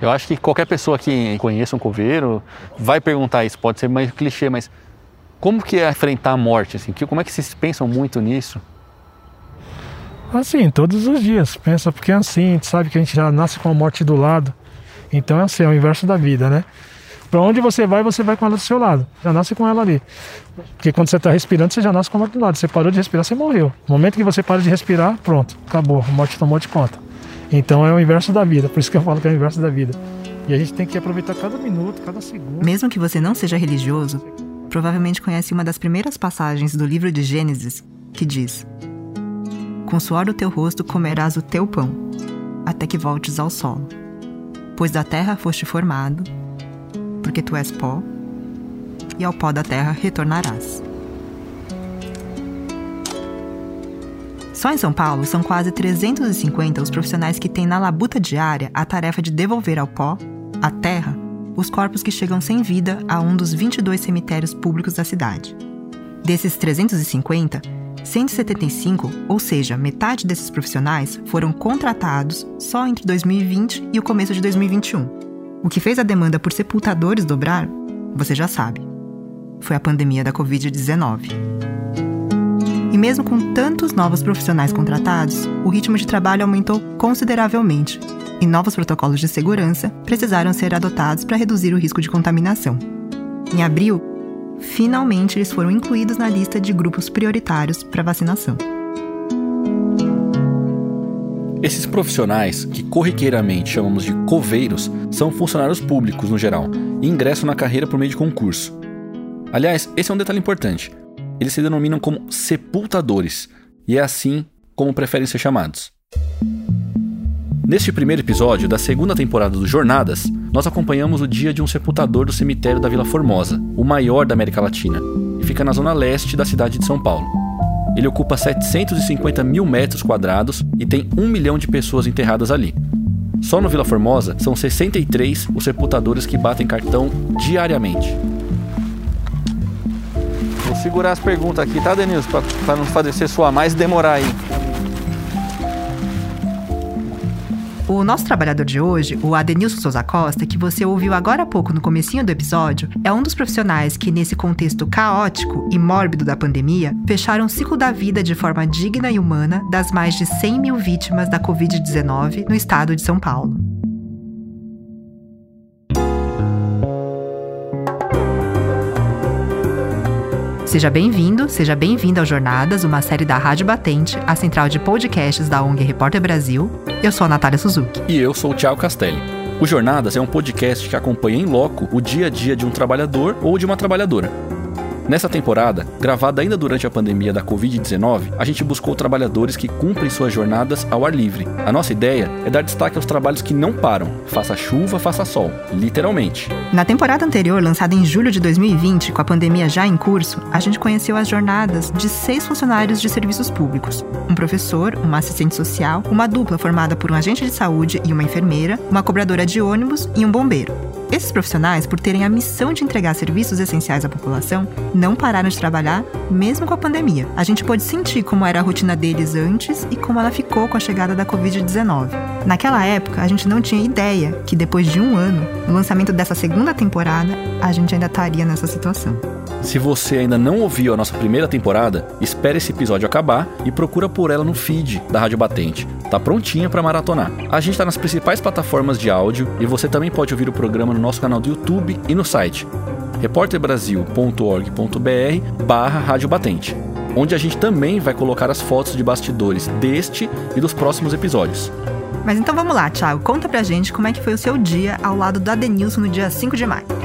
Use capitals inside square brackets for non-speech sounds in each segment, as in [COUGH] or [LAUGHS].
Eu acho que qualquer pessoa que conheça um coveiro vai perguntar isso, pode ser mais clichê, mas como que é enfrentar a morte? Assim? Como é que vocês pensam muito nisso? Assim, todos os dias. Pensa, porque é assim, a gente sabe que a gente já nasce com a morte do lado. Então é assim, é o inverso da vida, né? Para onde você vai, você vai com ela do seu lado. Já nasce com ela ali. Porque quando você está respirando, você já nasce com a morte do lado. Você parou de respirar, você morreu. No momento que você para de respirar, pronto, acabou. A morte tomou de conta. Então é o inverso da vida. Por isso que eu falo que é o inverso da vida. E a gente tem que aproveitar cada minuto, cada segundo. Mesmo que você não seja religioso, provavelmente conhece uma das primeiras passagens do livro de Gênesis que diz: Com o suor do teu rosto comerás o teu pão, até que voltes ao solo. Pois da terra foste formado, porque tu és pó, e ao pó da terra retornarás. Só em São Paulo são quase 350 os profissionais que têm na labuta diária a tarefa de devolver ao pó, à terra, os corpos que chegam sem vida a um dos 22 cemitérios públicos da cidade. Desses 350, 175, ou seja, metade desses profissionais, foram contratados só entre 2020 e o começo de 2021. O que fez a demanda por sepultadores dobrar, você já sabe. Foi a pandemia da Covid-19. E mesmo com tantos novos profissionais contratados, o ritmo de trabalho aumentou consideravelmente e novos protocolos de segurança precisaram ser adotados para reduzir o risco de contaminação. Em abril, finalmente eles foram incluídos na lista de grupos prioritários para vacinação. Esses profissionais, que corriqueiramente chamamos de coveiros, são funcionários públicos no geral e ingressam na carreira por meio de concurso. Aliás, esse é um detalhe importante. Eles se denominam como sepultadores, e é assim como preferem ser chamados. Neste primeiro episódio da segunda temporada do Jornadas, nós acompanhamos o dia de um sepultador do cemitério da Vila Formosa, o maior da América Latina, e fica na zona leste da cidade de São Paulo. Ele ocupa 750 mil metros quadrados e tem um milhão de pessoas enterradas ali. Só no Vila Formosa são 63 os sepultadores que batem cartão diariamente. Vou segurar as perguntas aqui, tá, Denilson? Para não fazer você suar mais e demorar aí. O nosso trabalhador de hoje, o Adenilson Souza Costa, que você ouviu agora há pouco no comecinho do episódio, é um dos profissionais que, nesse contexto caótico e mórbido da pandemia, fecharam o ciclo da vida de forma digna e humana das mais de 100 mil vítimas da Covid-19 no estado de São Paulo. Seja bem-vindo, seja bem-vinda ao Jornadas, uma série da Rádio Batente, a central de podcasts da ONG Repórter Brasil. Eu sou a Natália Suzuki. E eu sou o Thiago Castelli. O Jornadas é um podcast que acompanha em loco o dia a dia de um trabalhador ou de uma trabalhadora. Nessa temporada, gravada ainda durante a pandemia da Covid-19, a gente buscou trabalhadores que cumprem suas jornadas ao ar livre. A nossa ideia é dar destaque aos trabalhos que não param, faça chuva, faça sol, literalmente. Na temporada anterior, lançada em julho de 2020, com a pandemia já em curso, a gente conheceu as jornadas de seis funcionários de serviços públicos: um professor, uma assistente social, uma dupla formada por um agente de saúde e uma enfermeira, uma cobradora de ônibus e um bombeiro. Esses profissionais, por terem a missão de entregar serviços essenciais à população, não pararam de trabalhar, mesmo com a pandemia. A gente pôde sentir como era a rotina deles antes e como ela ficou com a chegada da Covid-19. Naquela época, a gente não tinha ideia que depois de um ano, no lançamento dessa segunda temporada, a gente ainda estaria nessa situação. Se você ainda não ouviu a nossa primeira temporada, espere esse episódio acabar e procura por ela no feed da Rádio Batente. Tá prontinha para maratonar. A gente está nas principais plataformas de áudio e você também pode ouvir o programa no nosso canal do YouTube e no site repórterbrasil.org.br barra Rádio Batente, onde a gente também vai colocar as fotos de bastidores deste e dos próximos episódios. Mas então vamos lá, Thiago, conta pra gente como é que foi o seu dia ao lado da Denilson no dia 5 de maio.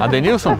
Adenilson?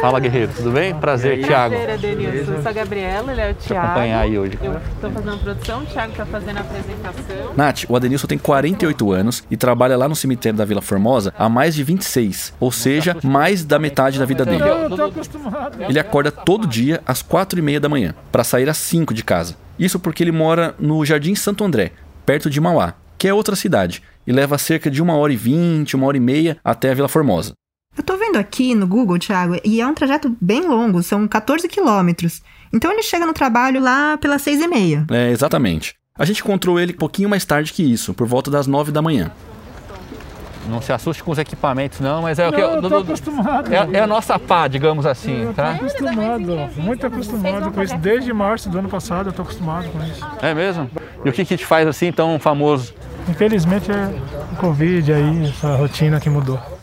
Fala, guerreiro, tudo bem? Prazer, Thiago. Prazer, Adenilson. Eu sou a Gabriela, ele é o Thiago. acompanhar aí hoje. Eu estou fazendo a produção, o Thiago está fazendo a apresentação. Nath, o Adenilson tem 48 anos e trabalha lá no cemitério da Vila Formosa há mais de 26, ou seja, mais da metade da vida dele. Eu tô acostumado. Ele acorda todo dia às 4 e meia da manhã, para sair às 5 de casa. Isso porque ele mora no Jardim Santo André, perto de Mauá, que é outra cidade, e leva cerca de uma hora e vinte, uma hora e meia até a Vila Formosa. Eu tô vendo aqui no Google, Thiago, e é um trajeto bem longo, são 14 quilômetros. Então ele chega no trabalho lá pelas seis e meia. É, exatamente. A gente encontrou ele um pouquinho mais tarde que isso, por volta das 9 da manhã. Não se assuste com os equipamentos, não, mas é o que. Eu tô acostumado. É, é a nossa pá, digamos assim, Eu tô tá? acostumado, muito acostumado com isso. Desde março do ano passado eu tô acostumado com isso. É mesmo? E o que, que te faz assim tão famoso? Infelizmente é o Covid aí, essa rotina que mudou.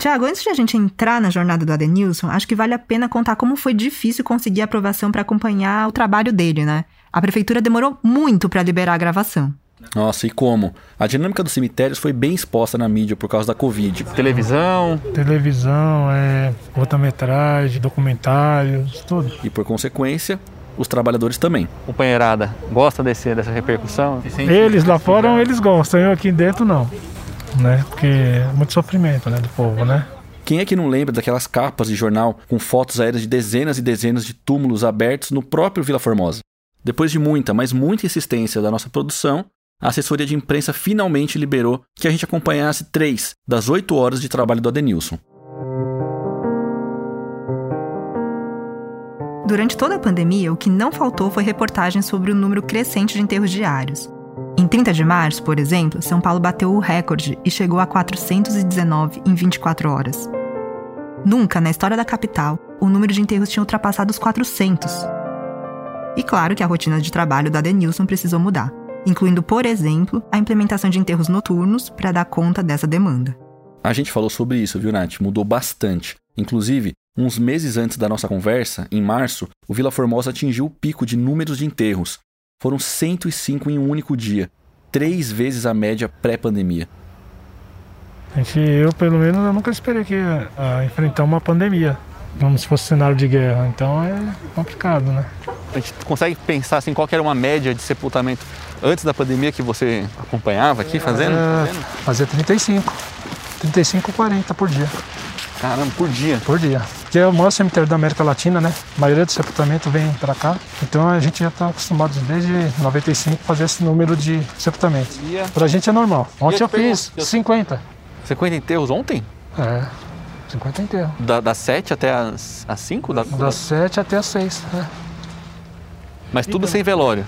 Tiago, antes de a gente entrar na jornada do Adenilson, acho que vale a pena contar como foi difícil conseguir aprovação para acompanhar o trabalho dele, né? A prefeitura demorou muito para liberar a gravação. Nossa, e como? A dinâmica dos cemitérios foi bem exposta na mídia por causa da Covid. Televisão, Televisão, é, metragem, documentários, tudo. E por consequência, os trabalhadores também. companheirada, gosta desse, dessa repercussão? Eles lá fora, eles gostam, eu aqui dentro não. Né? Porque é muito sofrimento né, do povo, né? Quem é que não lembra daquelas capas de jornal com fotos aéreas de dezenas e dezenas de túmulos abertos no próprio Vila Formosa? Depois de muita, mas muita insistência da nossa produção, a assessoria de imprensa finalmente liberou que a gente acompanhasse três das oito horas de trabalho do Adenilson. Durante toda a pandemia, o que não faltou foi reportagens sobre o número crescente de enterros diários. Em 30 de março, por exemplo, São Paulo bateu o recorde e chegou a 419 em 24 horas. Nunca na história da capital o número de enterros tinha ultrapassado os 400. E claro que a rotina de trabalho da Denilson precisou mudar, incluindo, por exemplo, a implementação de enterros noturnos para dar conta dessa demanda. A gente falou sobre isso, viu, Nath? Mudou bastante. Inclusive, uns meses antes da nossa conversa, em março, o Vila Formosa atingiu o pico de números de enterros. Foram 105 em um único dia, três vezes a média pré-pandemia. Gente, eu pelo menos eu nunca esperei que a enfrentar uma pandemia, como se fosse cenário de guerra. Então é complicado, né? A gente consegue pensar assim, qual que era uma média de sepultamento antes da pandemia que você acompanhava aqui fazendo? É, fazia 35. 35, 40 por dia. Caramba, por dia. Por dia. Que é o maior cemitério da América Latina, né? A maioria do sepultamento vem para cá. Então a gente já está acostumado desde 95 a fazer esse número de sepultamentos. Ia. Pra gente é normal. Ontem te eu fiz perguntar, eu- 50. 50 enterros ontem? É, 50 inteiro. Da, das 7 até as, as 5? Da, Das 7 até as 6. É. Mas tudo sem velório.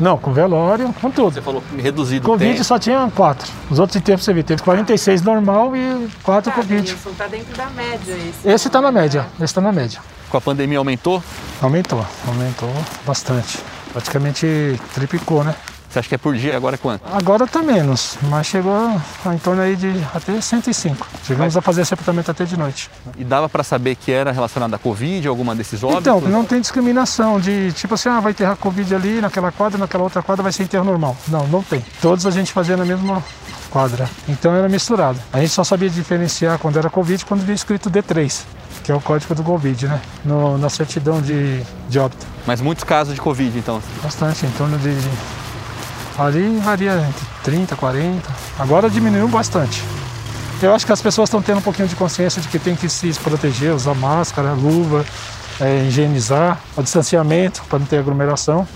Não, com velório, com tudo. Você falou reduzido Covid tempo. só tinha 4. Os outros enterros você viu, teve 46 normal e 4 Tá, Covid. Denilson, tá dentro da média esse. Esse tá na média, esse tá na média. Com a pandemia aumentou? Aumentou, aumentou bastante. Praticamente triplicou, né? Você acha que é por dia? Agora quanto? Agora tá menos, mas chegou em torno aí de até 105. Chegamos a fazer sepultamento até de noite. E dava para saber que era relacionado à Covid, alguma desses óbitos? Então, não tem discriminação de tipo assim, ah, vai enterrar Covid ali, naquela quadra, naquela outra quadra vai ser enterro normal. Não, não tem. Todos a gente fazia na mesma quadra. Então era misturado. A gente só sabia diferenciar quando era Covid quando vinha escrito D3, que é o código do Covid, né? No, na certidão de, de óbito. Mas muitos casos de Covid, então. Bastante, em torno de. Ali varia entre 30, 40. Agora diminuiu bastante. Eu acho que as pessoas estão tendo um pouquinho de consciência de que tem que se proteger, usar máscara, luva, é, higienizar, o distanciamento para não ter aglomeração.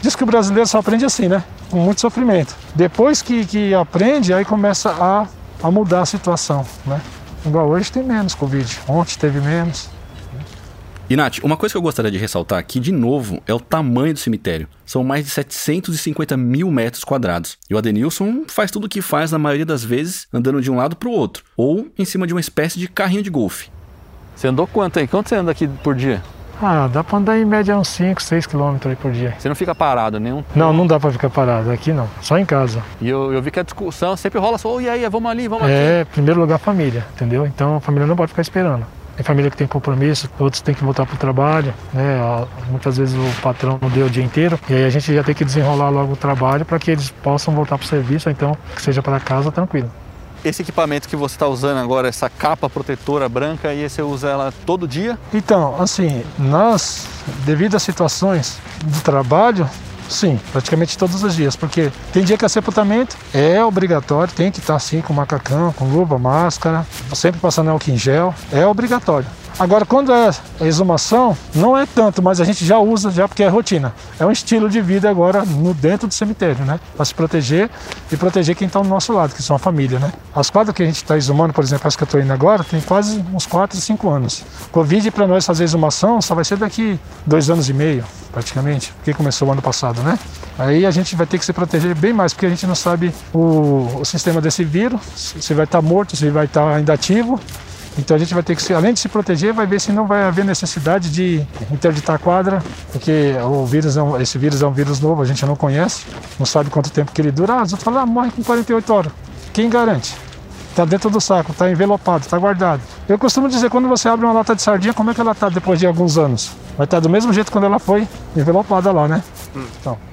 Diz que o brasileiro só aprende assim, né? Com muito sofrimento. Depois que, que aprende, aí começa a, a mudar a situação, né? Igual hoje tem menos Covid, ontem teve menos. E Nath, uma coisa que eu gostaria de ressaltar aqui de novo é o tamanho do cemitério. São mais de 750 mil metros quadrados. E o Adenilson faz tudo o que faz na maioria das vezes andando de um lado para o outro, ou em cima de uma espécie de carrinho de golfe. Você andou quanto aí? Quanto você anda aqui por dia? Ah, dá para andar em média uns 5, 6 quilômetros aí por dia. Você não fica parado nenhum? Não, não dá para ficar parado, aqui não, só em casa. E eu, eu vi que a discussão sempre rola só, "Ô, e aí, vamos ali, vamos aqui. É, primeiro lugar, família, entendeu? Então a família não pode ficar esperando. Tem família que tem compromisso, outros têm que voltar para o trabalho, né? Muitas vezes o patrão não deu o dia inteiro e aí a gente já tem que desenrolar logo o trabalho para que eles possam voltar para o serviço, ou então que seja para casa tranquilo. Esse equipamento que você está usando agora, essa capa protetora branca, e você usa ela todo dia? Então, assim, nós, devido às situações do trabalho, sim, praticamente todos os dias, porque tem dia que é sepultamento, é obrigatório, tem que estar assim com macacão, com luva, máscara, sempre passando álcool em gel, é obrigatório. Agora, quando é exumação, não é tanto, mas a gente já usa já porque é rotina. É um estilo de vida agora no dentro do cemitério, né? Para se proteger e proteger quem está ao nosso lado, que são a família, né? As quadras que a gente está exumando, por exemplo, as que eu estou indo agora, tem quase uns 4, 5 anos. Covid para nós fazer exumação só vai ser daqui dois anos e meio, praticamente, porque começou o ano passado, né? Aí a gente vai ter que se proteger bem mais, porque a gente não sabe o, o sistema desse vírus, se vai estar tá morto, se vai estar tá ainda ativo. Então a gente vai ter que, além de se proteger, vai ver se não vai haver necessidade de interditar a quadra, porque o vírus é um, esse vírus é um vírus novo, a gente não conhece, não sabe quanto tempo que ele dura. Ah, os outros falam, ah, morre com 48 horas. Quem garante? Está dentro do saco, está envelopado, está guardado. Eu costumo dizer, quando você abre uma lata de sardinha, como é que ela está depois de alguns anos? Vai estar tá do mesmo jeito quando ela foi envelopada lá, né? Hum. Então.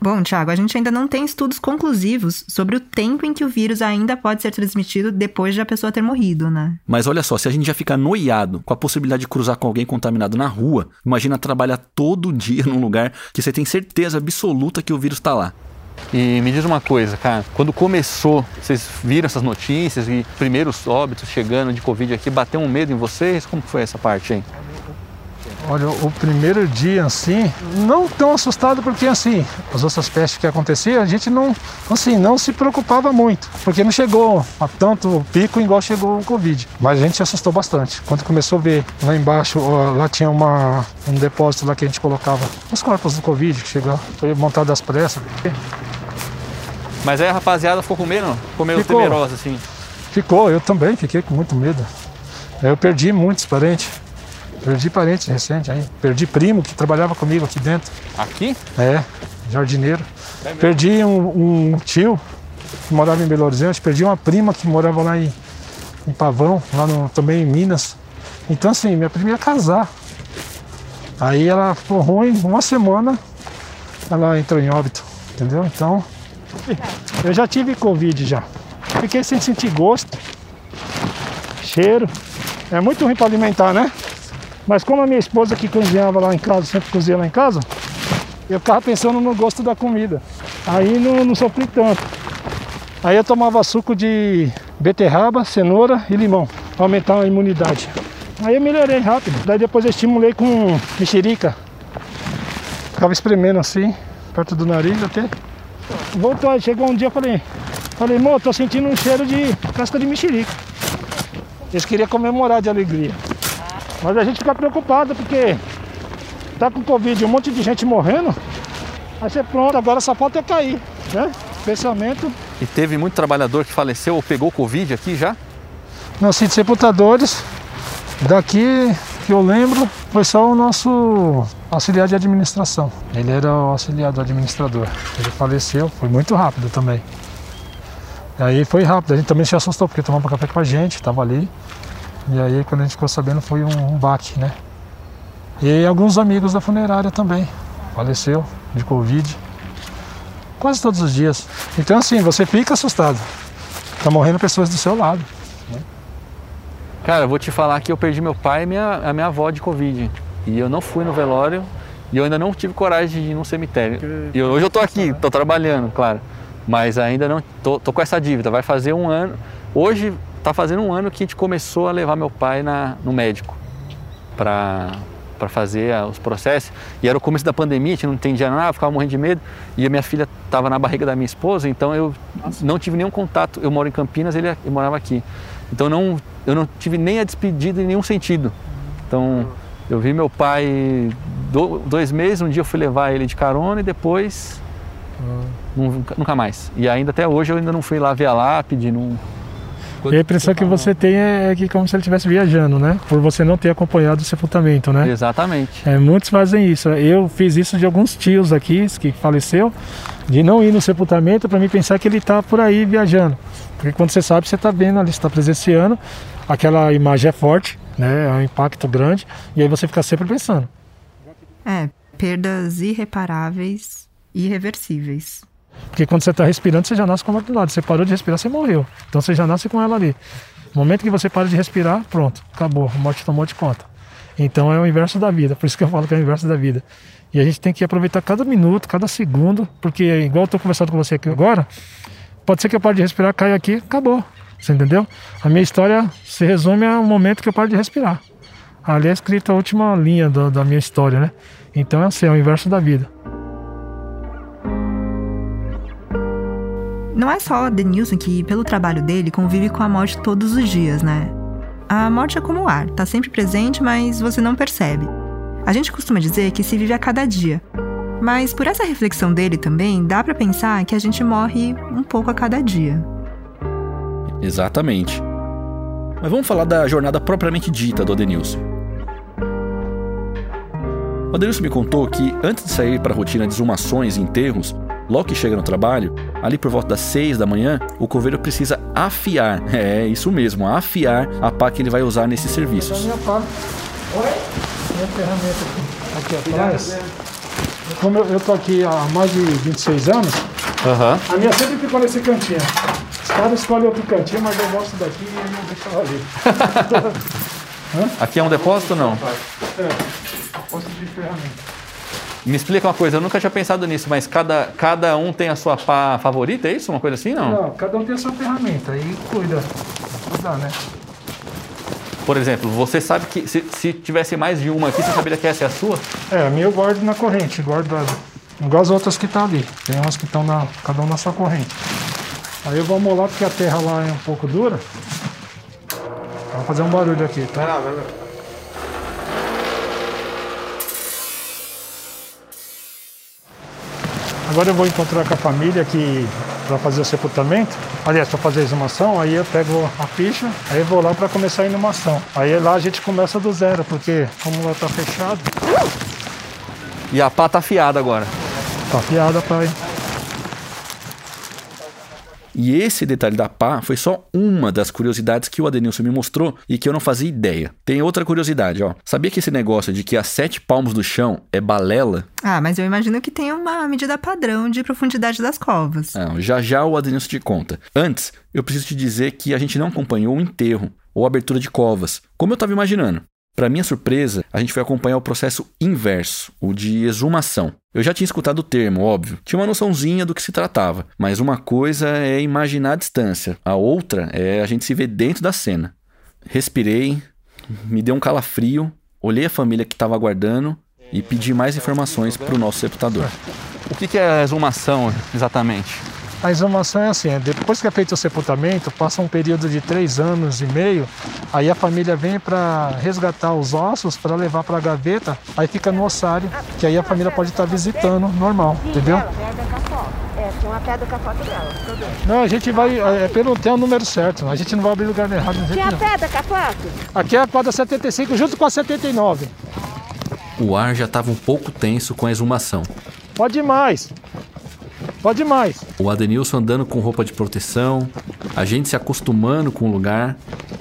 Bom, Thiago, a gente ainda não tem estudos conclusivos sobre o tempo em que o vírus ainda pode ser transmitido depois de a pessoa ter morrido, né? Mas olha só, se a gente já fica noiado com a possibilidade de cruzar com alguém contaminado na rua, imagina trabalhar todo [LAUGHS] dia num lugar que você tem certeza absoluta que o vírus está lá. E me diz uma coisa, cara, quando começou, vocês viram essas notícias e primeiros óbitos chegando de Covid aqui, bateu um medo em vocês? Como foi essa parte, hein? Olha, o primeiro dia assim, não tão assustado porque assim, as outras pestes que aconteciam, a gente não, assim, não se preocupava muito, porque não chegou a tanto pico igual chegou o Covid. Mas a gente se assustou bastante. Quando começou a ver lá embaixo, lá tinha uma, um depósito lá que a gente colocava os corpos do Covid, que chegou, foi montado às pressas. Mas aí a rapaziada ficou com medo? Ficou. temerosa assim? Ficou, eu também fiquei com muito medo. Eu perdi muitos parentes. Perdi parente recente aí. Perdi primo que trabalhava comigo aqui dentro. Aqui? É, jardineiro. É Perdi um, um, tio que morava em Belo Horizonte. Perdi uma prima que morava lá em, em Pavão, lá no, também em Minas. Então assim, minha prima ia casar. Aí ela ficou ruim, uma semana ela entrou em óbito, entendeu? Então, eu já tive Covid já. Fiquei sem sentir gosto, cheiro. É muito ruim para alimentar, né? Mas como a minha esposa que cozinhava lá em casa, sempre cozinha lá em casa, eu ficava pensando no gosto da comida. Aí não, não sofri tanto. Aí eu tomava suco de beterraba, cenoura e limão, para aumentar a imunidade. Aí eu melhorei rápido. Daí depois eu estimulei com mexerica. Ficava espremendo assim, perto do nariz até. Voltou, chegou um dia eu falei, falei, amor, tô sentindo um cheiro de casca de mexerica. Eles queriam comemorar de alegria. Mas a gente fica preocupado porque tá com Covid, um monte de gente morrendo. Aí você pronto, agora só falta cair, né? Pensamento. E teve muito trabalhador que faleceu ou pegou Covid aqui já? Não, de sepultadores, daqui que eu lembro, foi só o nosso auxiliar de administração. Ele era o auxiliar do administrador. Ele faleceu, foi muito rápido também. E aí foi rápido, a gente também se assustou, porque tomava café com a gente, estava ali. E aí quando a gente ficou sabendo foi um, um baque, né? E alguns amigos da funerária também. Faleceu de Covid. Quase todos os dias. Então assim, você fica assustado. Tá morrendo pessoas do seu lado. Cara, eu vou te falar que eu perdi meu pai e minha, a minha avó de Covid. E eu não fui no velório e eu ainda não tive coragem de ir num cemitério. E hoje eu tô aqui, tô trabalhando, claro. Mas ainda não tô, tô com essa dívida. Vai fazer um ano. Hoje Tá fazendo um ano que a gente começou a levar meu pai na, no médico para para fazer os processos. E era o começo da pandemia, a gente não entendia nada, ficava morrendo de medo. E a minha filha estava na barriga da minha esposa, então eu Nossa. não tive nenhum contato. Eu moro em Campinas, ele, ele morava aqui. Então não, eu não tive nem a despedida em nenhum sentido. Então eu vi meu pai do, dois meses, um dia eu fui levar ele de carona e depois hum. nunca, nunca mais. E ainda até hoje eu ainda não fui lá ver a lápide, não, e a impressão que você tem é, é que como se ele estivesse viajando, né? Por você não ter acompanhado o sepultamento, né? Exatamente. É, muitos fazem isso. Eu fiz isso de alguns tios aqui que faleceu, de não ir no sepultamento para mim pensar que ele está por aí viajando. Porque quando você sabe, você está vendo ali, está presenciando, aquela imagem é forte, né? É um impacto grande, e aí você fica sempre pensando. É, perdas irreparáveis, irreversíveis. Porque quando você está respirando, você já nasce com a morte do lado. Você parou de respirar, você morreu. Então você já nasce com ela ali. No momento que você para de respirar, pronto, acabou. A morte tomou de conta. Então é o inverso da vida. Por isso que eu falo que é o inverso da vida. E a gente tem que aproveitar cada minuto, cada segundo, porque igual eu estou conversando com você aqui agora, pode ser que eu pare de respirar, caia aqui, acabou. Você entendeu? A minha história se resume ao momento que eu paro de respirar. Ali é escrita a última linha da, da minha história, né? Então é assim, é o inverso da vida. Não é só Denilson que, pelo trabalho dele, convive com a morte todos os dias, né? A morte é como o ar, tá sempre presente, mas você não percebe. A gente costuma dizer que se vive a cada dia. Mas por essa reflexão dele também, dá para pensar que a gente morre um pouco a cada dia. Exatamente. Mas vamos falar da jornada propriamente dita do Adenilson. O Adenilson me contou que antes de sair para a rotina de exumações e enterros, logo que chega no trabalho, ali por volta das 6 da manhã, o coveiro precisa afiar, [LAUGHS] é isso mesmo, afiar a pá que ele vai usar nesses serviços. minha pá. Oi? Minha ferramenta aqui, aqui atrás. Como eu, eu tô aqui há mais de 26 anos, Aham. a minha sempre ficou nesse cantinho. Os caras escolhem outro cantinho, mas eu gosto daqui e não deixo ela ali. [LAUGHS] Aqui é um depósito ou não? É, posto de ferramenta. Me explica uma coisa, eu nunca tinha pensado nisso, mas cada, cada um tem a sua pá favorita, é isso? Uma coisa assim, não? Não, cada um tem a sua ferramenta e cuida. Cuida, né? Por exemplo, você sabe que se, se tivesse mais de uma aqui, você saberia que essa é a sua? É, a minha eu guardo na corrente, guardado. Igual as outras que estão ali. Tem umas que estão na. cada um na sua corrente. Aí eu vou amolar porque a terra lá é um pouco dura. Vou fazer um barulho aqui, tá? Agora eu vou encontrar com a família que para fazer o sepultamento. Aliás, para fazer a exumação, aí eu pego a ficha, aí vou lá para começar a inumação. Aí lá a gente começa do zero, porque como lá tá fechado, E a pá tá afiada agora. tá afiada para E esse detalhe da pá foi só uma das curiosidades que o Adenilson me mostrou e que eu não fazia ideia. Tem outra curiosidade, ó. Sabia que esse negócio de que a sete palmos do chão é balela? Ah, mas eu imagino que tem uma medida padrão de profundidade das covas. Não, já já o Adenilson te conta. Antes, eu preciso te dizer que a gente não acompanhou o enterro ou abertura de covas, como eu estava imaginando. Para minha surpresa, a gente foi acompanhar o processo inverso, o de exumação. Eu já tinha escutado o termo, óbvio, tinha uma noçãozinha do que se tratava, mas uma coisa é imaginar a distância, a outra é a gente se ver dentro da cena. Respirei, me deu um calafrio, olhei a família que estava aguardando e pedi mais informações para o nosso sepultador. O que, é a exumação exatamente? A exumação é assim, é, depois que é feito o sepultamento, passa um período de três anos e meio, aí a família vem para resgatar os ossos para levar para a gaveta, aí fica no ossário, que aí a família pode estar visitando normal, entendeu? É, tem uma pedra com a foto dela. Não, a gente vai, é pelo tem o número certo, a gente não vai abrir lugar errado. não Tem a pedra com a foto? Aqui é a quadra 75 junto com a 79. O ar já estava um pouco tenso com a exumação. Pode ir mais. Pode mais. O Adenilson andando com roupa de proteção, a gente se acostumando com o lugar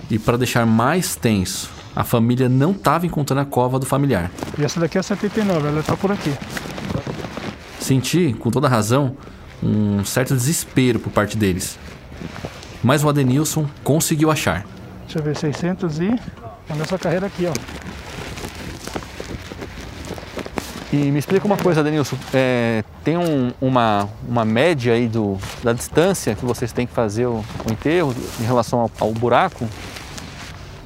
e para deixar mais tenso, a família não estava encontrando a cova do familiar. E essa daqui é a 79, ela tá por aqui. Senti, com toda razão, um certo desespero por parte deles. Mas o Adenilson conseguiu achar. Deixa eu ver, 600 e... A nossa carreira aqui, ó. E me explica uma coisa, Denilson. É, tem um- uma, uma média aí do, da distância que vocês têm que fazer o, o enterro em relação ao, ao buraco?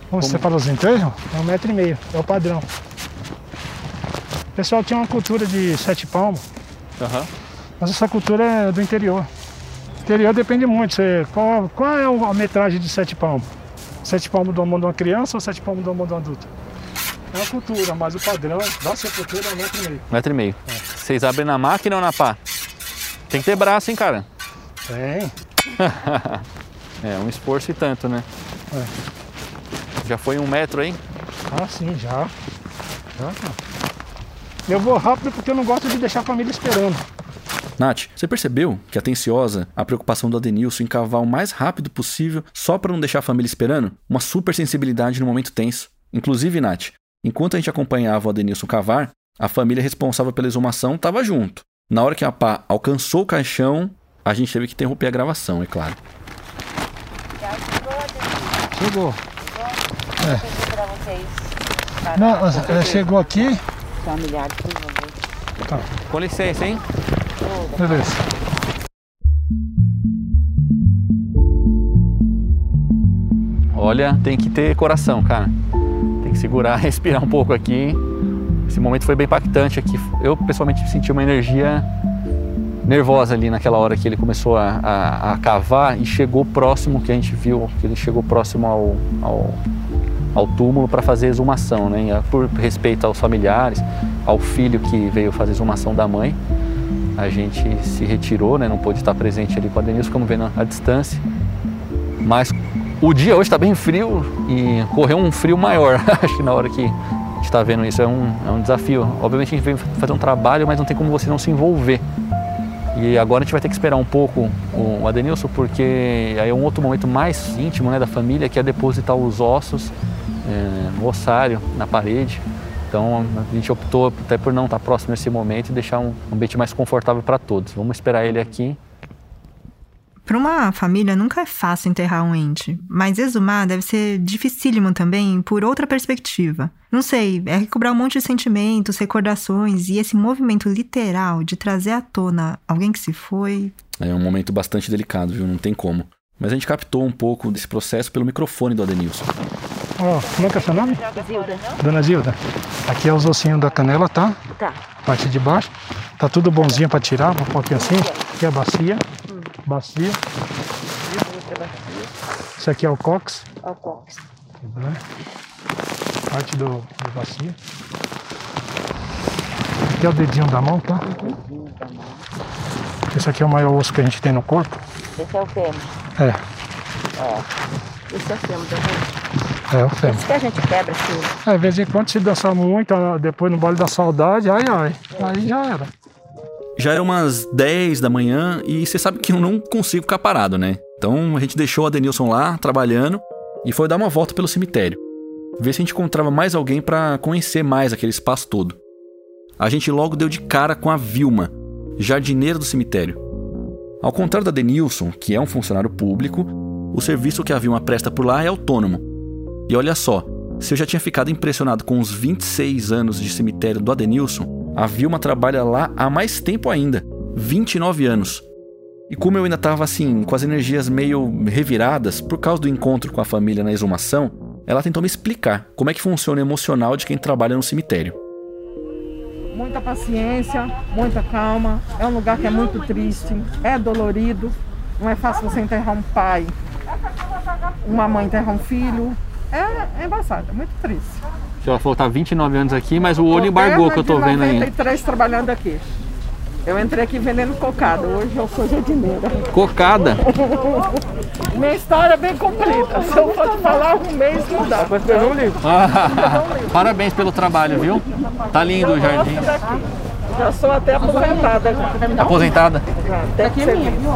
Como você fala os enterros? É um metro e meio, é o padrão. O pessoal tinha uma cultura de sete palmos, Aham. mas essa cultura é do interior. Interior depende muito. Você, qual, qual é a metragem de sete palmos? Sete palmos do ombro de uma criança ou sete palmos do ombro de um adulto? É uma cultura, mas o padrão da sepultura é um metro e meio. Metro e meio. Vocês abrem na máquina ou na pá? Tem que ter braço, hein, cara? Tem. [LAUGHS] É, um esforço e tanto, né? Já foi um metro aí? Ah, sim, já. Já, cara. Eu vou rápido porque eu não gosto de deixar a família esperando. Nath, você percebeu que atenciosa a preocupação do Adenilson em cavar o mais rápido possível só para não deixar a família esperando? Uma super sensibilidade no momento tenso. Inclusive, Nath, enquanto a gente acompanhava o Adenilson cavar, a família responsável pela exumação estava junto. Na hora que a pá alcançou o caixão, a gente teve que interromper a gravação, é claro. Chegou. Pra vocês. Não, é, chegou aqui. Por favor. Com licença, hein? Beleza. Olha, tem que ter coração, cara. Segurar, [LAUGHS] respirar um pouco aqui. Esse momento foi bem impactante aqui. Eu pessoalmente senti uma energia nervosa ali naquela hora que ele começou a, a, a cavar e chegou próximo, que a gente viu, que ele chegou próximo ao, ao, ao túmulo para fazer exumação, né? Por respeito aos familiares, ao filho que veio fazer exumação da mãe, a gente se retirou, né? Não pôde estar presente ali com a Denise, ficamos vendo a distância. Mas o dia hoje está bem frio e correu um frio maior, [LAUGHS] acho que na hora que a gente está vendo isso é um, é um desafio. Obviamente a gente veio fazer um trabalho, mas não tem como você não se envolver. E agora a gente vai ter que esperar um pouco o Adenilson, porque aí é um outro momento mais íntimo né, da família, que é depositar os ossos é, no ossário, na parede. Então a gente optou até por não estar próximo nesse momento e deixar um ambiente mais confortável para todos. Vamos esperar ele aqui para uma família nunca é fácil enterrar um ente, mas exumar deve ser dificílimo também por outra perspectiva. Não sei, é recobrar um monte de sentimentos, recordações e esse movimento literal de trazer à tona alguém que se foi. É um momento bastante delicado, viu? Não tem como. Mas a gente captou um pouco desse processo pelo microfone do Adenilson. Ó, oh, como é que é seu nome? Zilda. Dona Zilda. Aqui é os ossinhos da canela, tá? Tá. Parte de baixo. Tá tudo bonzinho para tirar, um pouquinho assim. Aqui é a bacia bacia. Isso aqui é o cox. É o cox. Né? Parte do, do bacia. Aqui é o dedinho da mão, tá? Esse aqui é o maior osso que a gente tem no corpo. Esse é o fêmur. É. É. Esse é o fêmur da gente. É, o fêmur. Esse que a gente quebra, assim. É, de vez em quando se dançar muito, depois no baile da saudade, ai ai. Aí já era. Já eram umas 10 da manhã e você sabe que eu não consigo ficar parado, né? Então a gente deixou a Denilson lá, trabalhando, e foi dar uma volta pelo cemitério. Ver se a gente encontrava mais alguém para conhecer mais aquele espaço todo. A gente logo deu de cara com a Vilma, jardineira do cemitério. Ao contrário da Denilson, que é um funcionário público, o serviço que a Vilma presta por lá é autônomo. E olha só, se eu já tinha ficado impressionado com os 26 anos de cemitério do Adenilson, a Vilma trabalha lá há mais tempo ainda 29 anos. E como eu ainda estava assim, com as energias meio reviradas por causa do encontro com a família na exumação, ela tentou me explicar como é que funciona o emocional de quem trabalha no cemitério. Muita paciência, muita calma. É um lugar que é muito triste, é dolorido. Não é fácil você enterrar um pai, uma mãe enterrar um filho. É, é embaçado, é muito triste. Ela falou que tá 29 anos aqui, mas o olho embargou que eu tô vendo aí. 93 trabalhando aqui. Eu entrei aqui vendendo cocada, hoje eu sou jardineira. Cocada? [LAUGHS] Minha história é bem comprida. Se eu for falar um mês, não dá. Mas um livro. Parabéns pelo trabalho, viu? Tá lindo o jardim. Já sou até aposentada. Aposentada? Até aqui é minha, viu?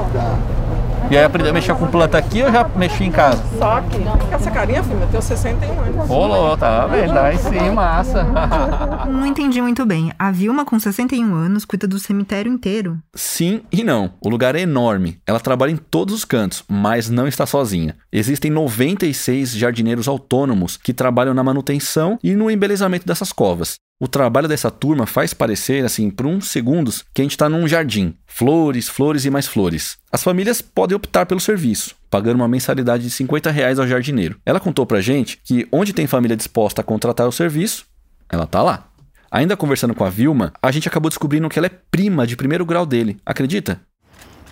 E aí aprendeu a mexer com planta aqui ou já mexi em casa? Só que essa carinha, filho, eu tenho 61 anos. Rolou, tá vendo? Aí sim, massa. [LAUGHS] Não entendi muito bem. A Vilma, com 61 anos, cuida do cemitério inteiro? Sim e não. O lugar é enorme. Ela trabalha em todos os cantos, mas não está sozinha. Existem 96 jardineiros autônomos que trabalham na manutenção e no embelezamento dessas covas. O trabalho dessa turma faz parecer, assim, por uns segundos, que a gente está num jardim. Flores, flores e mais flores. As famílias podem optar pelo serviço, pagando uma mensalidade de 50 reais ao jardineiro. Ela contou pra gente que onde tem família disposta a contratar o serviço, ela tá lá. Ainda conversando com a Vilma, a gente acabou descobrindo que ela é prima de primeiro grau dele. Acredita?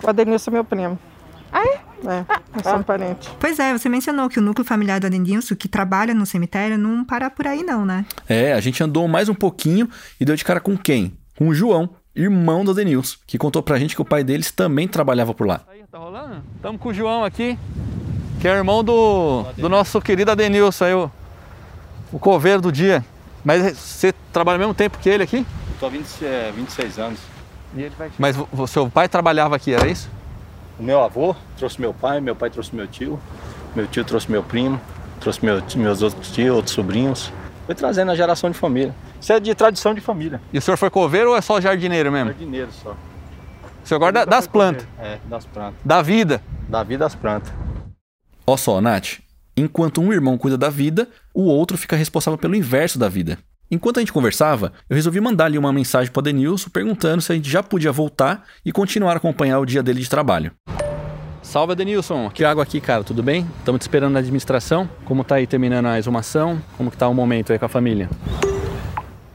O Adenilson é meu primo. Ah, é? É, nós somos parentes. Pois é, você mencionou que o núcleo familiar do Adenilson, que trabalha no cemitério, não para por aí não, né? É, a gente andou mais um pouquinho e deu de cara com quem? Com o João, irmão do Adenilson, que contou pra gente que o pai deles também trabalhava por lá. Aí, tá rolando? Estamos com o João aqui, que é irmão do, do nosso querido Adenilson, aí, o, o coveiro do dia. Mas você trabalha ao mesmo tempo que ele aqui? Estou há 20, é, 26 anos. Mas o seu pai trabalhava aqui, era isso? O meu avô trouxe meu pai, meu pai trouxe meu tio, meu tio trouxe meu primo, trouxe meu, meus outros tios, outros sobrinhos. Foi trazendo a geração de família. Isso é de tradição de família. E o senhor foi coveiro ou é só jardineiro mesmo? Jardineiro só. O senhor guarda das plantas? É, das plantas. Da vida? Da vida das plantas. Ó só, Nath. Enquanto um irmão cuida da vida, o outro fica responsável pelo inverso da vida. Enquanto a gente conversava, eu resolvi mandar-lhe uma mensagem para o Denilson perguntando se a gente já podia voltar e continuar a acompanhar o dia dele de trabalho. Salve, Denilson. Que água aqui, cara, tudo bem? Estamos te esperando na administração. Como tá aí terminando a exumação? Como que tá o momento aí com a família?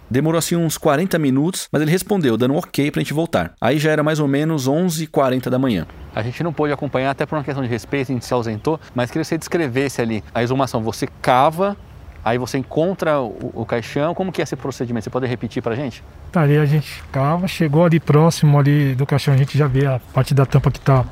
Demorou assim uns 40 minutos, mas ele respondeu, dando um ok pra gente voltar. Aí já era mais ou menos 11h40 da manhã. A gente não pôde acompanhar, até por uma questão de respeito, a gente se ausentou, mas queria que você descrevesse ali a exumação. Você cava, aí você encontra o, o caixão, como que é esse procedimento? Você pode repetir pra gente? Tá, ali a gente cava, chegou ali próximo ali do caixão, a gente já vê a parte da tampa que tá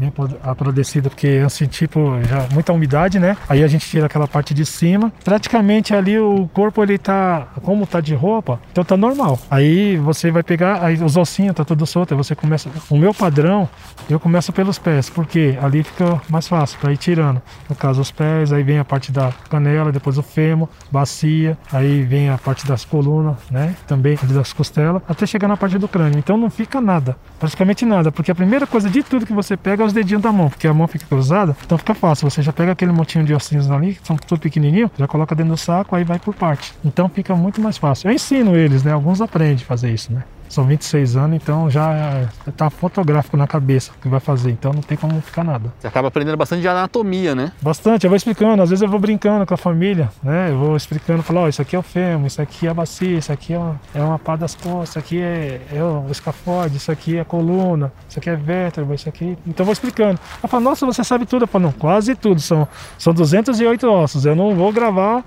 bem apodrecida, porque assim, tipo, já muita umidade, né? Aí a gente tira aquela parte de cima. Praticamente ali o corpo ele tá, como tá de roupa, então tá normal. Aí você vai pegar, aí os ossinhos tá tudo solto, aí você começa, o meu padrão, eu começo pelos pés, porque ali fica mais fácil para ir tirando. No caso os pés, aí vem a parte da canela, depois o fêmur, bacia, aí vem a parte das colunas, né? Também das costelas, até chegar na parte do crânio. Então não fica nada, praticamente nada, porque a primeira coisa de tudo que você pega é os dedinhos da mão, porque a mão fica cruzada, então fica fácil. Você já pega aquele montinho de ossinhos ali, que são tudo pequenininho, já coloca dentro do saco, aí vai por parte. Então fica muito mais fácil. Eu ensino eles, né? Alguns aprendem a fazer isso, né? São 26 anos, então já está fotográfico na cabeça o que vai fazer, então não tem como ficar nada. Você acaba aprendendo bastante de anatomia, né? Bastante, eu vou explicando, às vezes eu vou brincando com a família, né? Eu vou explicando, falo, ó, oh, isso aqui é o fêmur, isso aqui é a bacia, isso aqui é uma, é uma pá das costas, isso aqui é, é o escafode, isso aqui é a coluna, isso aqui é vértebra, isso aqui... Então eu vou explicando. Ela fala, nossa, você sabe tudo? Eu falo, não, quase tudo, são, são 208 ossos, eu não vou gravar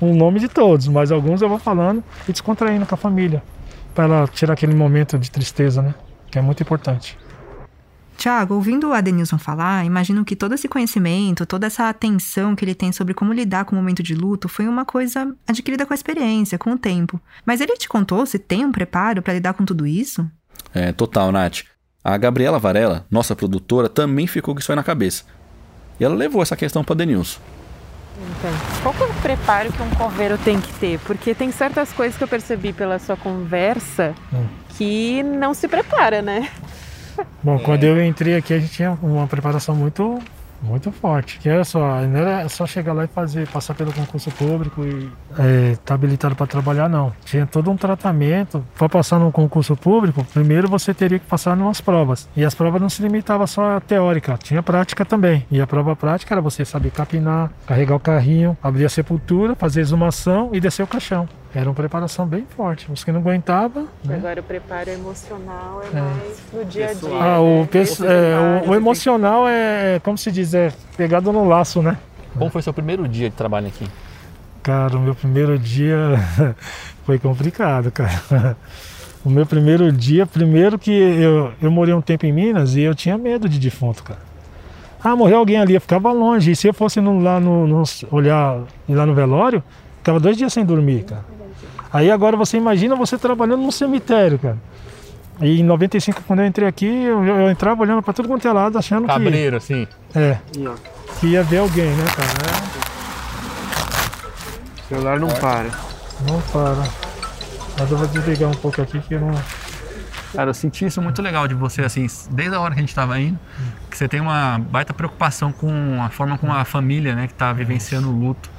o nome de todos, mas alguns eu vou falando e descontraindo com a família para ela tirar aquele momento de tristeza, né? Que é muito importante. Tiago, ouvindo o Adenilson falar, imagino que todo esse conhecimento, toda essa atenção que ele tem sobre como lidar com o momento de luto foi uma coisa adquirida com a experiência, com o tempo. Mas ele te contou se tem um preparo para lidar com tudo isso? É, total, Nath. A Gabriela Varela, nossa produtora, também ficou com isso aí na cabeça. E ela levou essa questão para Denilson. Então, qual é o preparo que um coveiro tem que ter? Porque tem certas coisas que eu percebi pela sua conversa hum. que não se prepara, né? Bom, quando eu entrei aqui, a gente tinha uma preparação muito muito forte. Que é só, não era só chegar lá e fazer, passar pelo concurso público e é, tá habilitado para trabalhar, não. Tinha todo um tratamento. Para passar no concurso público, primeiro você teria que passar umas provas. E as provas não se limitavam só a teórica, tinha prática também. E a prova prática era você saber capinar, carregar o carrinho, abrir a sepultura, fazer exumação e descer o caixão. Era uma preparação bem forte. Os que não aguentava. Né? Agora o preparo emocional é, é. mais no dia a dia. Ah, o, né? é, o, o emocional é, como se diz, é pegado no laço, né? Como foi seu primeiro dia de trabalho aqui? Cara, o meu primeiro dia [LAUGHS] foi complicado, cara. O meu primeiro dia, primeiro que eu, eu morei um tempo em Minas e eu tinha medo de defunto, cara. Ah, morreu alguém ali, eu ficava longe. E se eu fosse no, lá no, no olhar lá no velório, ficava dois dias sem dormir, cara. Aí agora você imagina você trabalhando num cemitério, cara. E em 95, quando eu entrei aqui, eu, eu entrava olhando pra tudo quanto é lado, achando Cabreiro, que... Cabreiro, assim? É. Que ia ver alguém, né, cara? É. O celular não para. Não para. Mas eu vou desligar um pouco aqui que eu não... Cara, eu senti isso muito legal de você, assim, desde a hora que a gente tava indo, que você tem uma baita preocupação com a forma como a família, né, que tá vivenciando o luto.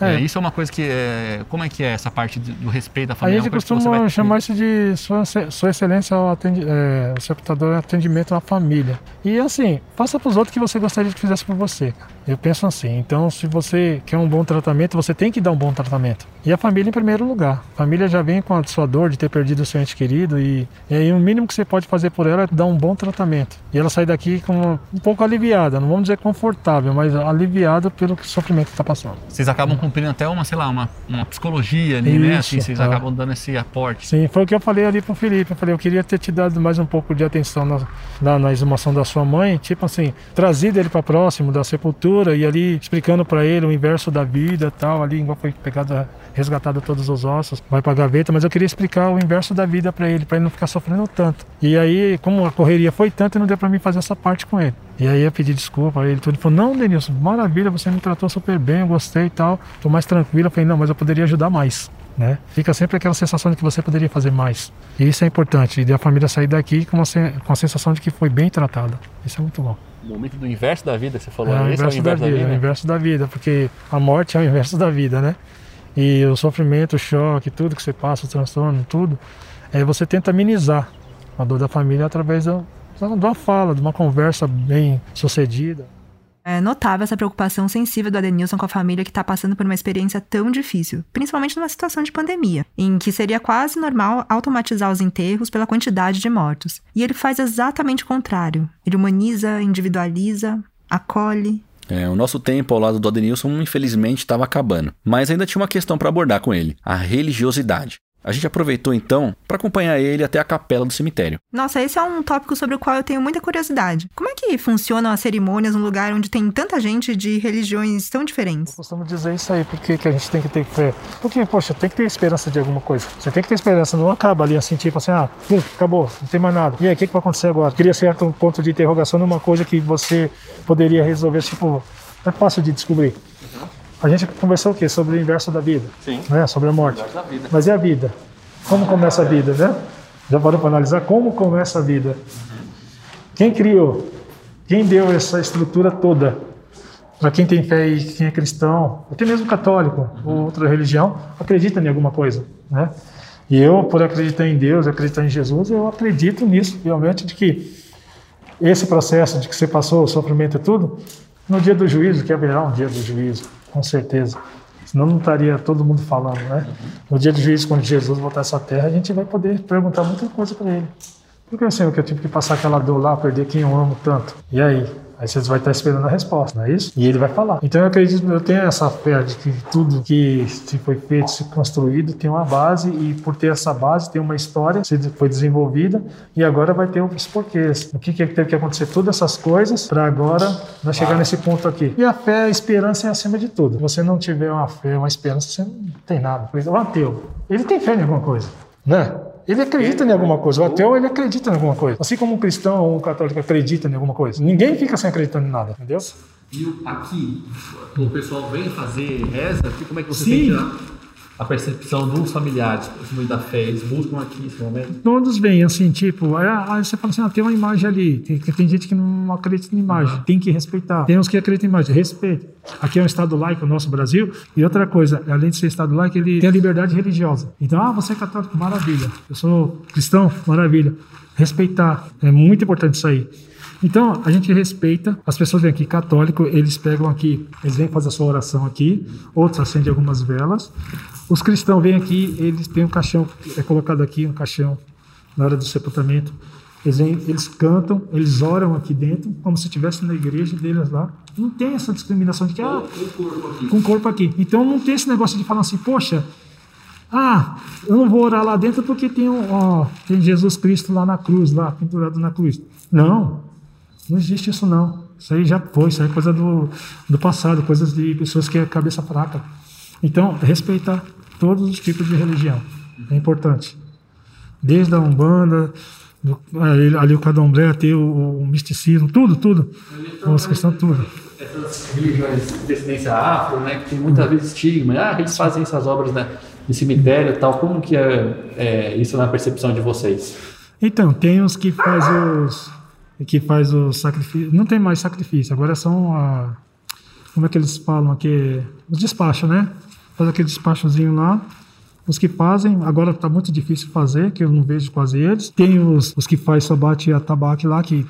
É. é. isso é uma coisa que é. Como é que é essa parte do respeito da família? A gente costuma chamar isso de sua, sua excelência ao atendi, é, o sepultador atendimento à família. E assim, faça para os outros que você gostaria que fizesse por você. Eu penso assim. Então, se você quer um bom tratamento, você tem que dar um bom tratamento. E a família em primeiro lugar. A família já vem com a sua dor de ter perdido o seu ente querido e, e aí o mínimo que você pode fazer por ela é dar um bom tratamento. E ela sair daqui com um pouco aliviada, não vamos dizer confortável, mas aliviada pelo sofrimento que está passando. Vocês acabam com cumprindo até uma, sei lá, uma, uma psicologia ali, né? Isso, né? Assim, vocês é. acabam dando esse aporte. Sim, foi o que eu falei ali pro Felipe. Eu falei, eu queria ter te dado mais um pouco de atenção na, na, na exumação da sua mãe, tipo assim, trazido ele para próximo da sepultura e ali explicando para ele o inverso da vida tal, ali igual foi pegado, resgatado todos os ossos, vai pra gaveta, mas eu queria explicar o inverso da vida para ele, para ele não ficar sofrendo tanto. E aí, como a correria foi tanto, não deu para mim fazer essa parte com ele. E aí eu pedi desculpa, ele tudo falou: "Não, Denilson, maravilha, você me tratou super bem, eu gostei e tal. Tô mais tranquilo". Eu falei: "Não, mas eu poderia ajudar mais". Né? Fica sempre aquela sensação de que você poderia fazer mais. E isso é importante, e a família sair daqui com a sensação de que foi bem tratada. Isso é muito bom. O momento do inverso da vida, você falou, é, o inverso, é o inverso da, vida, da vida? É o inverso da vida, porque a morte é o inverso da vida, né? E o sofrimento, o choque, tudo que você passa, o transtorno, tudo, é, você tenta amenizar a dor da família através de uma fala, de uma conversa bem sucedida. É notável essa preocupação sensível do Adenilson com a família que está passando por uma experiência tão difícil, principalmente numa situação de pandemia, em que seria quase normal automatizar os enterros pela quantidade de mortos. E ele faz exatamente o contrário. Ele humaniza, individualiza, acolhe. É, o nosso tempo ao lado do Adenilson, infelizmente, estava acabando. Mas ainda tinha uma questão para abordar com ele: a religiosidade. A gente aproveitou então para acompanhar ele até a capela do cemitério. Nossa, esse é um tópico sobre o qual eu tenho muita curiosidade. Como é que funcionam as cerimônias num lugar onde tem tanta gente de religiões tão diferentes? Eu costumo dizer isso aí, porque que a gente tem que ter fé. Porque, poxa, tem que ter esperança de alguma coisa. Você tem que ter esperança, não acaba ali assim, tipo assim, ah, acabou, não tem mais nada. E aí, o que, que vai acontecer agora? Queria certo ponto de interrogação numa coisa que você poderia resolver, tipo, é fácil de descobrir. A gente conversou o quê? Sobre o inverso da vida. Sim. Né? Sobre a morte. Mas e a vida? Como começa a vida, né? Já parou para analisar como começa a vida? Quem criou? Quem deu essa estrutura toda? Para quem tem fé e quem é cristão, até mesmo católico ou outra religião, acredita em alguma coisa, né? E eu, por acreditar em Deus, acreditar em Jesus, eu acredito nisso, realmente, de que esse processo de que você passou, o sofrimento e tudo, no dia do juízo, que haverá um dia do juízo, com certeza. Senão não estaria todo mundo falando, né? No dia do juízo, quando Jesus voltar a essa terra, a gente vai poder perguntar muita coisa para ele. Por que, Senhor, que eu tive que passar aquela dor lá, perder quem eu amo tanto? E aí? Aí vocês vão estar esperando a resposta, não é isso? E ele vai falar. Então eu acredito, eu tenho essa fé de que tudo que se foi feito, se construído, tem uma base e por ter essa base tem uma história que foi desenvolvida e agora vai ter os porquês. O que, que teve que acontecer? Todas essas coisas para agora nós chegar nesse ponto aqui. E a fé, a esperança é acima de tudo. Se você não tiver uma fé, uma esperança, você não tem nada. Por exemplo, o ateu, ele tem fé em alguma coisa, né? Ele acredita em alguma coisa. O ateu, ele acredita em alguma coisa. Assim como um cristão ou um católico acredita em alguma coisa. Ninguém fica sem acreditar em nada, entendeu? E aqui, o pessoal vem fazer reza, como é que você Sim. sente a, a percepção dos familiares, da fé? Eles buscam aqui esse momento? Todos vêm, assim, tipo, aí, você fala assim, ah, tem uma imagem ali. Tem, tem gente que não acredita em imagem. Tem que respeitar. Tem uns que acreditam em imagem. Respeito. Aqui é um Estado laico, o nosso Brasil. E outra coisa, além de ser Estado laico, ele tem a liberdade religiosa. Então, ah, você é católico, maravilha. Eu sou cristão, maravilha. Respeitar. É muito importante isso aí. Então, a gente respeita, as pessoas vêm aqui católico, eles pegam aqui, eles vêm fazer a sua oração aqui, outros acendem algumas velas. Os cristãos vêm aqui, eles têm um caixão, é colocado aqui um caixão na hora do sepultamento. Eles, vêm, eles cantam, eles oram aqui dentro, como se estivesse na igreja deles lá. Não tem essa discriminação de que, ah, com o corpo aqui. Então, não tem esse negócio de falar assim, poxa, ah, eu não vou orar lá dentro porque tem, um, ó, tem Jesus Cristo lá na cruz, lá, pendurado na cruz. Não, não existe isso não. Isso aí já foi, isso aí é coisa do, do passado, coisas de pessoas que é cabeça fraca. Então, respeitar todos os tipos de religião. É importante. Desde a Umbanda, do, ali, ali o Candomblé, até o, o misticismo, tudo, tudo. Os cristãos, tudo. Essas religiões de descendência afro, né, que tem muitas vezes estigma, ah, eles fazem essas obras né, em cemitério e tal, como que é, é isso na percepção de vocês? Então, tem os que faz os que faz o sacrifício. Não tem mais sacrifício, agora são a, como é que eles falam aqui, os despachos, né? Faz aquele despachozinho lá. Os que fazem, agora está muito difícil fazer, que eu não vejo quase eles. Tem os, os que faz só bate a tabaque lá, que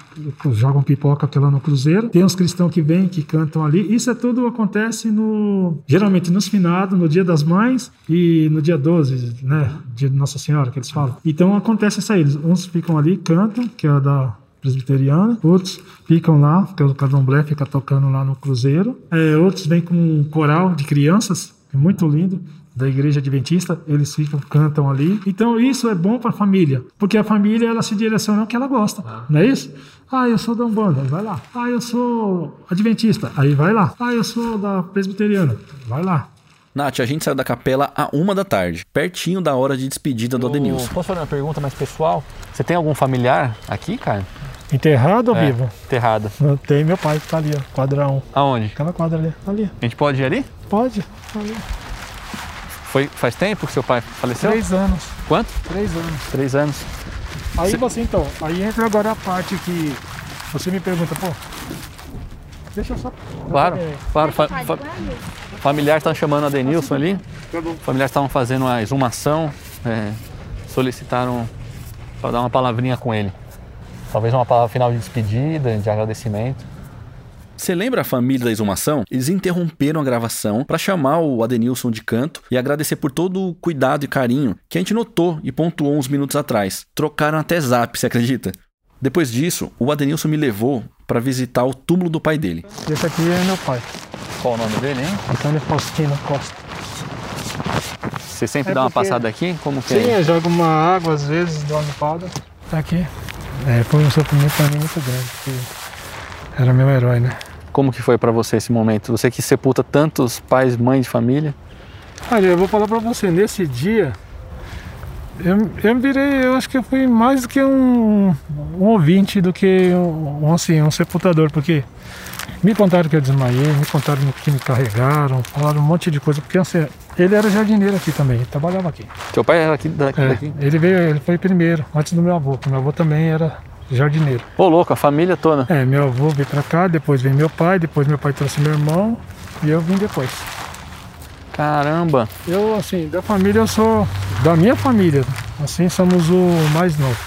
jogam pipoca aqui lá no cruzeiro. Tem os cristãos que vêm, que cantam ali. Isso é tudo acontece no, geralmente nos finados, no dia das mães e no dia 12, né? Dia de Nossa Senhora, que eles falam. Então acontece isso aí. Uns ficam ali, cantam, que é da presbiteriana, outros ficam lá, que é o candomblé fica tocando lá no cruzeiro. É, outros vêm com um coral de crianças, é muito lindo da igreja adventista, eles ficam, cantam ali. Então isso é bom para a família, porque a família ela se direciona ao que ela gosta, não é isso? Ah, eu sou da Umbanda, vai lá. Ah, eu sou adventista, aí vai lá. Ah, eu sou da presbiteriana, vai lá. Nath, a gente saiu da capela a uma da tarde, pertinho da hora de despedida do Adenilson. Posso fazer uma pergunta mais pessoal? Você tem algum familiar aqui, cara? Enterrado ou É, vivo? Enterrado. Tem meu pai que tá ali, ó, quadrão. Aonde? Aquela quadra ali, ali. A gente pode ir ali? Pode, ali. Foi, faz tempo que seu pai faleceu? Três anos, Quanto? três anos. Três anos. Aí você então, aí entra agora a parte que você me pergunta, pô. Deixa eu só. Claro, É, claro. Fa fa familiares estavam chamando a Denilson ali. Familiares estavam fazendo a exumação. é, solicitaram para dar uma palavrinha com ele. Talvez uma palavra final de despedida, de agradecimento. Você lembra a família da exumação? Eles interromperam a gravação para chamar o Adenilson de canto e agradecer por todo o cuidado e carinho que a gente notou e pontuou uns minutos atrás. Trocaram até zap, você acredita? Depois disso, o Adenilson me levou para visitar o túmulo do pai dele. Esse aqui é meu pai. Qual o nome dele, hein? Antônio Faustino Costa. Você sempre É dá uma porque- passada aqui? Como que Sim, é? eu jogo uma água às vezes, dou uma limpada. Tá aqui. É, foi um sofrimento pra mim muito grande, porque era meu herói, né? Como que foi pra você esse momento? Você que sepulta tantos pais, mães de família? Olha, eu vou falar pra você, nesse dia, eu, eu me virei, eu acho que eu fui mais do que um, um ouvinte do que um, um, assim, um sepultador, porque me contaram que eu desmaiei, me contaram que me carregaram, falaram um monte de coisa, porque assim, ele era jardineiro aqui também, ele trabalhava aqui. Teu pai era aqui daqui? É, daqui? ele veio, ele foi primeiro, antes do meu avô, porque meu avô também era jardineiro. Ô, louco, a família toda. É, meu avô veio pra cá, depois veio meu pai, depois meu pai trouxe meu irmão e eu vim depois. Caramba. Eu, assim, da família eu sou. Da minha família, assim, somos o mais novo.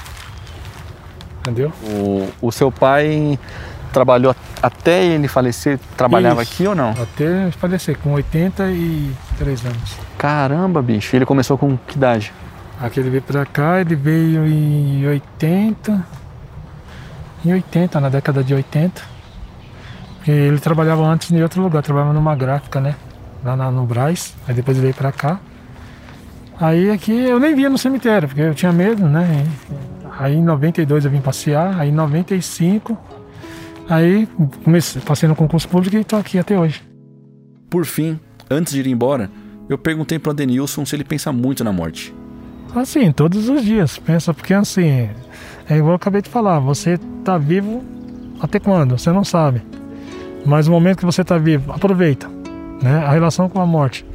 Entendeu? O, o seu pai trabalhou até ele falecer, trabalhava Isso. aqui ou não? Até falecer, com 83 anos. Caramba, bicho. Ele começou com que idade? Aqui ele veio pra cá, ele veio em 80. Em 80, na década de 80. Porque ele trabalhava antes em outro lugar, trabalhava numa gráfica, né? Lá na- no Braz. Aí depois ele veio pra cá. Aí aqui eu nem via no cemitério, porque eu tinha medo, né? E- Aí em 92 eu vim passear, aí em 95. Aí comecei, passei no concurso público e tô aqui até hoje. Por fim, antes de ir embora, eu perguntei pro Adenilson se ele pensa muito na morte. Assim, todos os dias. Pensa, porque assim, é igual eu acabei de falar, você tá vivo até quando? Você não sabe. Mas o momento que você tá vivo, aproveita. Né? A relação com a morte.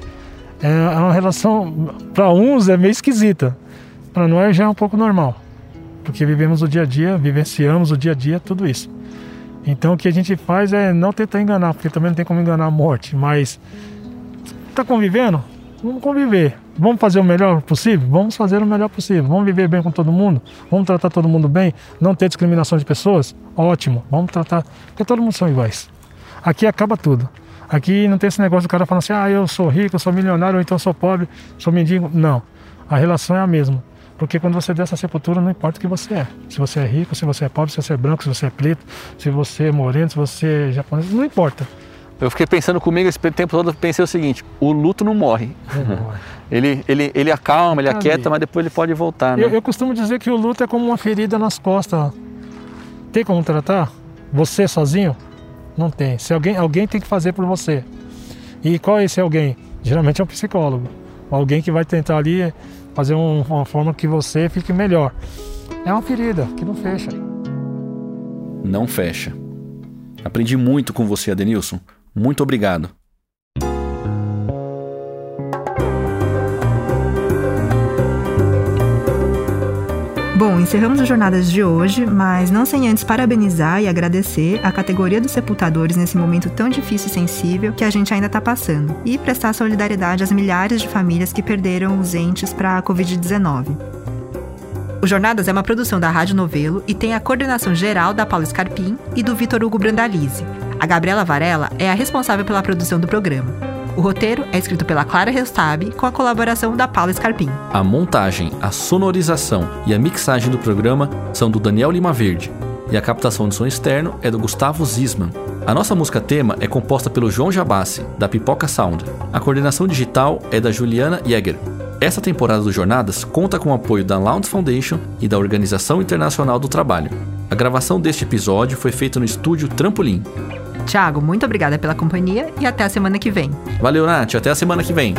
É é uma relação, para uns é meio esquisita. Para nós já é um pouco normal. Porque vivemos o dia a dia, vivenciamos o dia a dia, tudo isso. Então o que a gente faz é não tentar enganar, porque também não tem como enganar a morte, mas tá convivendo? Vamos conviver. Vamos fazer o melhor possível? Vamos fazer o melhor possível. Vamos viver bem com todo mundo? Vamos tratar todo mundo bem? Não ter discriminação de pessoas? Ótimo. Vamos tratar. Porque todo mundo são iguais. Aqui acaba tudo. Aqui não tem esse negócio do cara falando assim: ah, eu sou rico, eu sou milionário, ou então sou pobre, sou mendigo. Não. A relação é a mesma. Porque quando você dessa sepultura, não importa o que você é. Se você é rico, se você é pobre, se você é branco, se você é preto, se você é moreno, se você é japonês, não importa. Eu fiquei pensando comigo esse tempo todo, eu pensei o seguinte: o luto não morre. [LAUGHS] Ele, ele, ele acalma, ele Ali. aquieta, mas depois ele pode voltar, né? Eu, eu costumo dizer que o luto é como uma ferida nas costas. Tem como tratar? Você sozinho? Não tem. Se alguém, alguém tem que fazer por você. E qual é esse alguém? Geralmente é um psicólogo. Alguém que vai tentar ali fazer um- uma forma que você fique melhor. É uma ferida que não fecha. Não fecha. Aprendi muito com você, Adenilson. Muito obrigado. Bom, encerramos as jornadas de hoje, mas não sem antes parabenizar e agradecer a categoria dos sepultadores nesse momento tão difícil e sensível que a gente ainda está passando, e prestar solidariedade às milhares de famílias que perderam os entes para a Covid-19. O Jornadas é uma produção da Rádio Novelo e tem a coordenação geral da Paula Scarpim e do Vitor Hugo Brandalize. A Gabriela Varela é a responsável pela produção do programa. O roteiro é escrito pela Clara Restab com a colaboração da Paula Scarpim. A montagem, a sonorização e a mixagem do programa são do Daniel Lima Verde. E a captação de som externo é do Gustavo Zisman. A nossa música tema é composta pelo João Jabassi, da Pipoca Sound. A coordenação digital é da Juliana Jäger. Essa temporada do Jornadas conta com o apoio da Lounge Foundation e da Organização Internacional do Trabalho. A gravação deste episódio foi feita no estúdio Trampolim. Tiago, muito obrigada pela companhia e até a semana que vem. Valeu, Nath. Até a semana que vem.